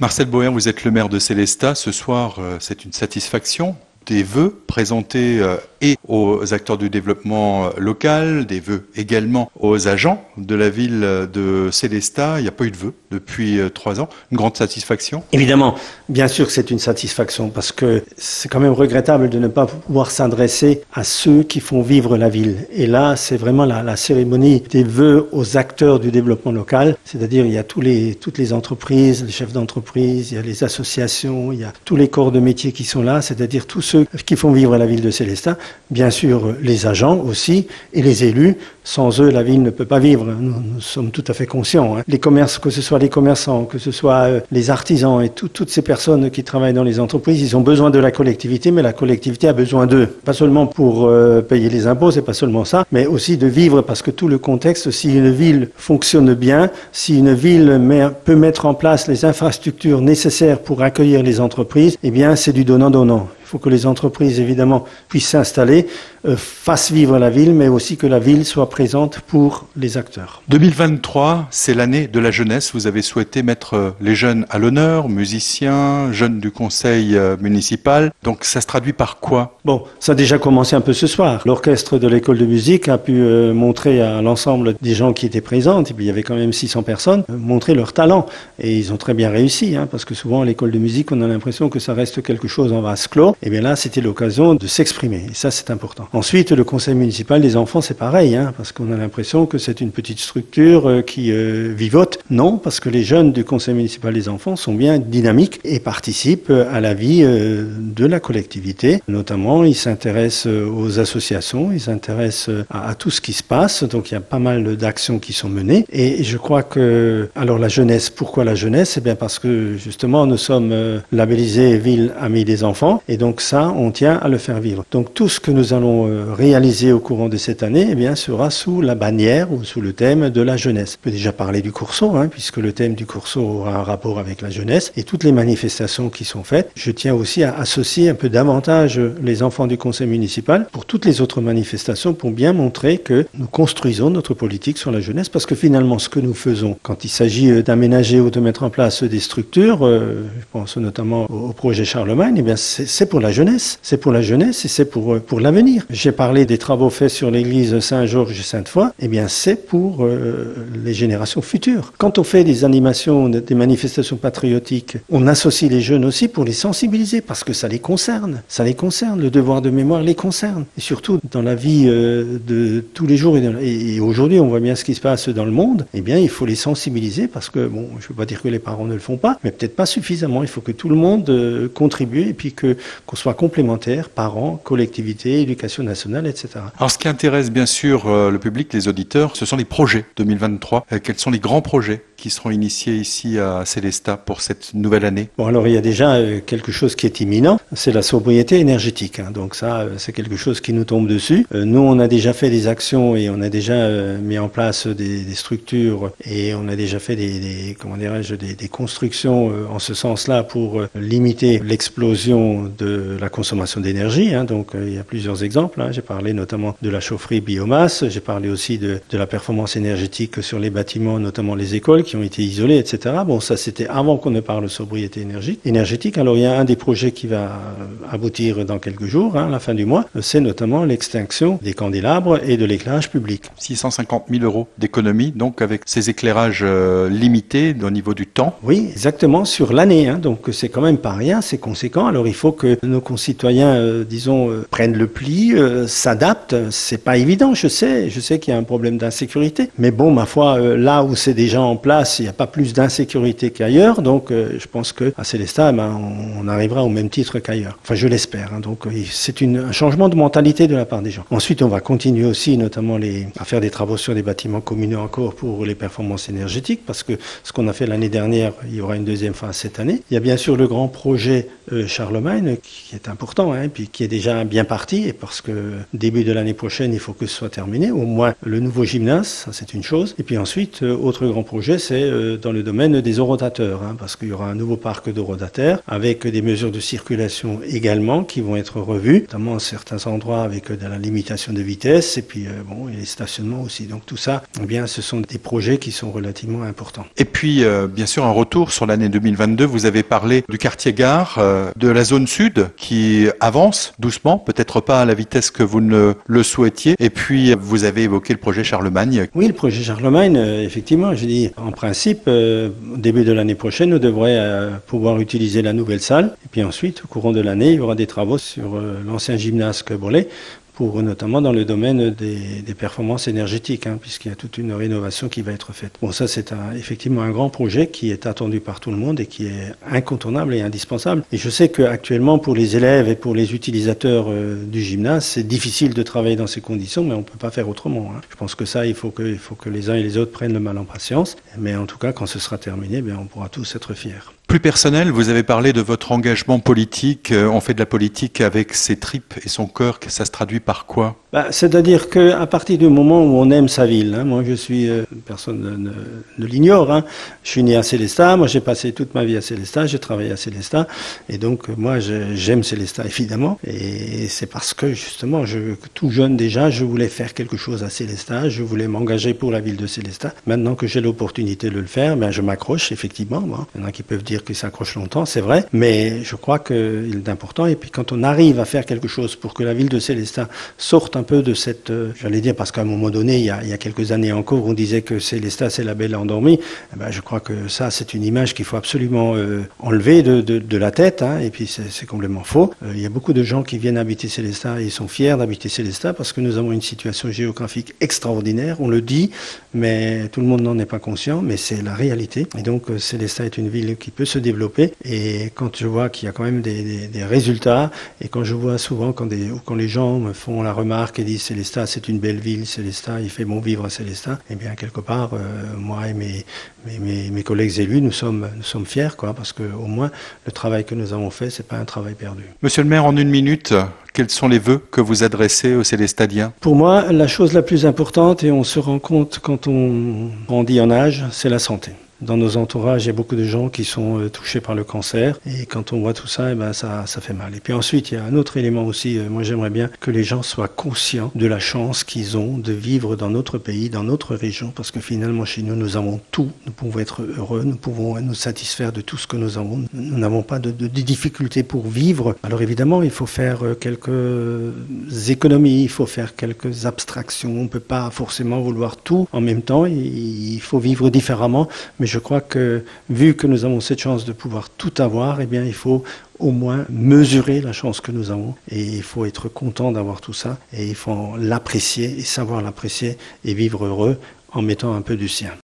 Marcel Boer, vous êtes le maire de Célestat. Ce soir, euh, c'est une satisfaction des vœux présentés euh, et aux acteurs du développement euh, local, des vœux également aux agents de la ville de Célestat. Il n'y a pas eu de vœux depuis euh, trois ans. Une grande satisfaction? Évidemment, bien sûr que c'est une satisfaction parce que c'est quand même regrettable de ne pas pouvoir s'adresser à ceux qui font vivre la ville. Et là, c'est vraiment la, cérémonie des vœux aux acteurs du développement local. C'est-à-dire, il y a toutes les entreprises, les chefs d'entreprise, il y a les associations, il y a tous les corps de métier qui sont là, c'est-à-dire tous ceux qui font vivre la ville de Célestin, bien sûr les agents aussi et les élus. Sans eux, la ville ne peut pas vivre. Nous, sommes tout à fait conscients. Hein. Les commerces, que ce soit les commerçants, que ce soit euh, les artisans et tout, toutes ces personnes qui travaillent dans les entreprises, ils ont besoin de la collectivité, mais la collectivité a besoin d'eux. Pas seulement pour euh, payer les impôts, c'est pas seulement ça, mais aussi de vivre parce que tout le contexte, si une ville fonctionne bien, si une ville peut mettre en place les infrastructures nécessaires pour accueillir les entreprises, eh bien, c'est du donnant-donnant. Faut que les entreprises, évidemment, puissent s'installer, euh, fassent vivre la ville, mais aussi que la ville soit présente pour les acteurs. 2023, c'est l'année de la jeunesse. Vous avez souhaité mettre euh, les jeunes à l'honneur, musiciens, jeunes du conseil euh, municipal. Donc ça se traduit par quoi? Bon, ça a déjà commencé un peu ce soir. L'orchestre de l'école de musique a pu euh, montrer à l'ensemble des gens qui étaient présents, et puis il y avait quand même 600 personnes, euh, montrer leur talent. Et ils ont très bien réussi, hein, parce que souvent à l'école de musique, on a l'impression que ça reste quelque chose en vase clos. Et bien là, c'était l'occasion de s'exprimer. Et ça, c'est important. Ensuite, le conseil municipal des enfants, c'est pareil, hein, parce qu'on a l'impression que c'est une petite structure euh, qui euh, vivote. Non, parce que les jeunes du conseil municipal des enfants sont bien dynamiques et participent à la vie euh, de la collectivité. Notamment, ils s'intéressent aux associations, ils s'intéressent à, tout ce qui se passe. Donc, il y a pas mal d'actions qui sont menées. Et je crois que, alors la jeunesse, pourquoi la jeunesse? Eh bien, parce que justement, nous sommes labellisés ville amie des enfants. Ça, on tient à le faire vivre. Donc, tout ce que nous allons réaliser au courant de cette année, eh bien, sera sous la bannière ou sous le thème de la jeunesse. On peut déjà parler du Coursault, hein, puisque le thème du Coursault aura un rapport avec la jeunesse et toutes les manifestations qui sont faites. Je tiens aussi à associer un peu davantage les enfants du conseil municipal pour toutes les autres manifestations pour bien montrer que nous construisons notre politique sur la jeunesse parce que finalement, ce que nous faisons quand il s'agit d'aménager ou de mettre en place des structures, euh, je pense notamment au, projet Charlemagne, eh bien, c'est pour la jeunesse. C'est pour la jeunesse et c'est pour, pour l'avenir. J'ai parlé des travaux faits sur l'église Saint-Georges et Sainte-Foy, eh bien, c'est pour euh, les générations futures. Quand on fait des animations, des manifestations patriotiques, on associe les jeunes aussi pour les sensibiliser parce que ça les concerne. Ça les concerne. Le devoir de mémoire les concerne. Et surtout dans la vie euh, de tous les jours. Et, aujourd'hui, on voit bien ce qui se passe dans le monde. Eh bien, il faut les sensibiliser parce que, bon, je ne veux pas dire que les parents ne le font pas, mais peut-être pas suffisamment. Il faut que tout le monde euh, contribue et puis que qu'on soit complémentaires, parents, collectivités, éducation nationale, etc. Alors, ce qui intéresse bien sûr euh, le public, les auditeurs, ce sont les projets 2023. Euh, quels sont les grands projets qui seront initiés ici à Célestat pour cette nouvelle année Bon, alors il y a déjà euh, quelque chose qui est imminent, c'est la sobriété énergétique. Hein. Donc ça, euh, c'est quelque chose qui nous tombe dessus. Euh, nous, on a déjà fait des actions et on a déjà mis en place des, structures et on a déjà fait des, comment dirais-je, des, constructions en ce sens-là pour limiter l'explosion de la consommation d'énergie. Hein. Donc il y a plusieurs exemples. Hein. J'ai parlé notamment de la chaufferie biomasse. J'ai parlé aussi de, de la performance énergétique sur les bâtiments, notamment les écoles qui ont été isolés, etc. Bon, ça c'était avant qu'on ne parle de sobriété énergétique. Alors il y a un des projets qui va aboutir dans quelques jours, hein, la fin du mois, c'est notamment l'extinction des candélabres et de l'éclairage public. 650 000 euros d'économie, donc avec ces éclairages euh, limités au niveau du temps. Oui, exactement, sur l'année. Hein, donc c'est quand même pas rien, c'est conséquent. Alors il faut que nos concitoyens, euh, disons, euh, prennent le pli, euh, s'adaptent. C'est pas évident, je sais. Je sais qu'il y a un problème d'insécurité. Mais bon, ma foi, euh, là où c'est déjà en place, il n'y a pas plus d'insécurité qu'ailleurs. Donc euh, je pense qu'à Célestat, ben, on, arrivera au même titre qu'ailleurs. Enfin, je l'espère. Hein. Donc c'est un changement de mentalité de la part des gens. Ensuite, on va continuer aussi, notamment les, à faire des travaux sur des bâtiments communaux encore pour les performances énergétiques, parce que ce qu'on a fait l'année dernière, il y aura une deuxième phase cette année. Il y a bien sûr le grand projet euh, Charlemagne, qui est important, hein, puis qui est déjà bien parti, et parce que début de l'année prochaine, il faut que ce soit terminé. Au moins le nouveau gymnase, ça c'est une chose. Et puis ensuite, euh, autre grand projet, c'est euh, dans le domaine des orotateurs, hein, parce qu'il y aura un nouveau parc d'orotateurs avec des mesures de circulation également qui vont être revues, notamment à certains endroits avec de la limitation de vitesse et puis bon, et les stationnements aussi. Donc tout ça, eh bien, ce sont des projets qui sont relativement importants. Et puis, bien sûr, un retour sur l'année 2022. Vous avez parlé du quartier gare, de la zone sud qui avance doucement, peut-être pas à la vitesse que vous ne le souhaitiez. Et puis, vous avez évoqué le projet Charlemagne. Oui, le projet Charlemagne, euh, effectivement, je dis, en principe, euh, au début de l'année prochaine, nous devrions euh, pouvoir utiliser la nouvelle salle. Et puis ensuite, au courant de l'année, il y aura des travaux sur l'ancien gymnase Bolet pour notamment dans le domaine des, des performances énergétiques, hein, puisqu'il y a toute une rénovation qui va être faite. Bon, ça c'est effectivement un grand projet qui est attendu par tout le monde et qui est incontournable et indispensable. Et je sais qu'actuellement pour les élèves et pour les utilisateurs euh, du gymnase, c'est difficile de travailler dans ces conditions, mais on peut pas faire autrement. Hein. Je pense que ça, il faut que, il faut que les uns et les autres prennent le mal en patience. Mais en tout cas, quand ce sera terminé, bien, on pourra tous être fiers. Plus personnel, vous avez parlé de votre engagement politique. Euh, on fait de la politique avec ses tripes et son cœur. Ça se traduit par quoi? Bah, C'est-à-dire qu'à partir du moment où on aime sa ville, hein, moi je suis, euh, personne ne, l'ignore, hein, je suis né à Célestat, moi j'ai passé toute ma vie à Célestat, j'ai travaillé à Célestat, et donc moi j'aime Célestat évidemment, et c'est parce que justement, tout jeune déjà, je voulais faire quelque chose à Célestat, je voulais m'engager pour la ville de Célestat. Maintenant que j'ai l'opportunité de le faire, ben, je m'accroche effectivement. Moi. Il y en a qui peuvent dire dire qu'il s'accroche longtemps, c'est vrai, mais je crois qu'il est important. Et puis quand on arrive à faire quelque chose pour que la ville de Célestat sorte un peu de cette, euh, j'allais dire, parce qu'à un moment donné, il y, a, il y, a, quelques années encore, on disait que Célestat, c'est la belle endormie. Eh ben, je crois que ça, c'est une image qu'il faut absolument euh, enlever de, de, de, la tête. Hein, et puis c'est complètement faux. Euh, il y a beaucoup de gens qui viennent habiter Célestat et ils sont fiers d'habiter Célestat parce que nous avons une situation géographique extraordinaire. On le dit, mais tout le monde n'en est pas conscient, mais c'est la réalité. Et donc Célestat est une ville qui peut se développer. Et quand je vois qu'il y a quand même des, des, résultats, et quand je vois souvent quand, des, quand les gens me font la remarque et disent Célestat, c'est une belle ville, Célestat, il fait bon vivre à Célestat, et eh bien quelque part, euh, moi et mes, mes, mes, collègues élus, nous sommes, nous sommes fiers, quoi, parce que au moins le travail que nous avons fait, c'est pas un travail perdu. Monsieur le maire, en une minute, quels sont les vœux que vous adressez aux Célestadiens? Pour moi, la chose la plus importante, et on se rend compte quand on grandit en âge, c'est la santé dans nos entourages, il y a beaucoup de gens qui sont euh, touchés par le cancer. Et quand on voit tout ça, eh ben, ça, ça fait mal. Et puis ensuite, il y a un autre élément aussi. Euh, moi, j'aimerais bien que les gens soient conscients de la chance qu'ils ont de vivre dans notre pays, dans notre région, parce que finalement, chez nous, nous avons tout. Nous pouvons être heureux, nous pouvons nous satisfaire de tout ce que nous avons. Nous n'avons pas de, difficultés pour vivre. Alors évidemment, il faut faire euh, quelques économies, il faut faire quelques abstractions. On ne peut pas forcément vouloir tout en même temps. Il faut vivre différemment. Mais je crois que vu que nous avons cette chance de pouvoir tout avoir, eh il faut au moins mesurer la chance que nous avons et il faut être content d'avoir tout ça et il faut l'apprécier et savoir l'apprécier et vivre heureux en mettant un peu du sien.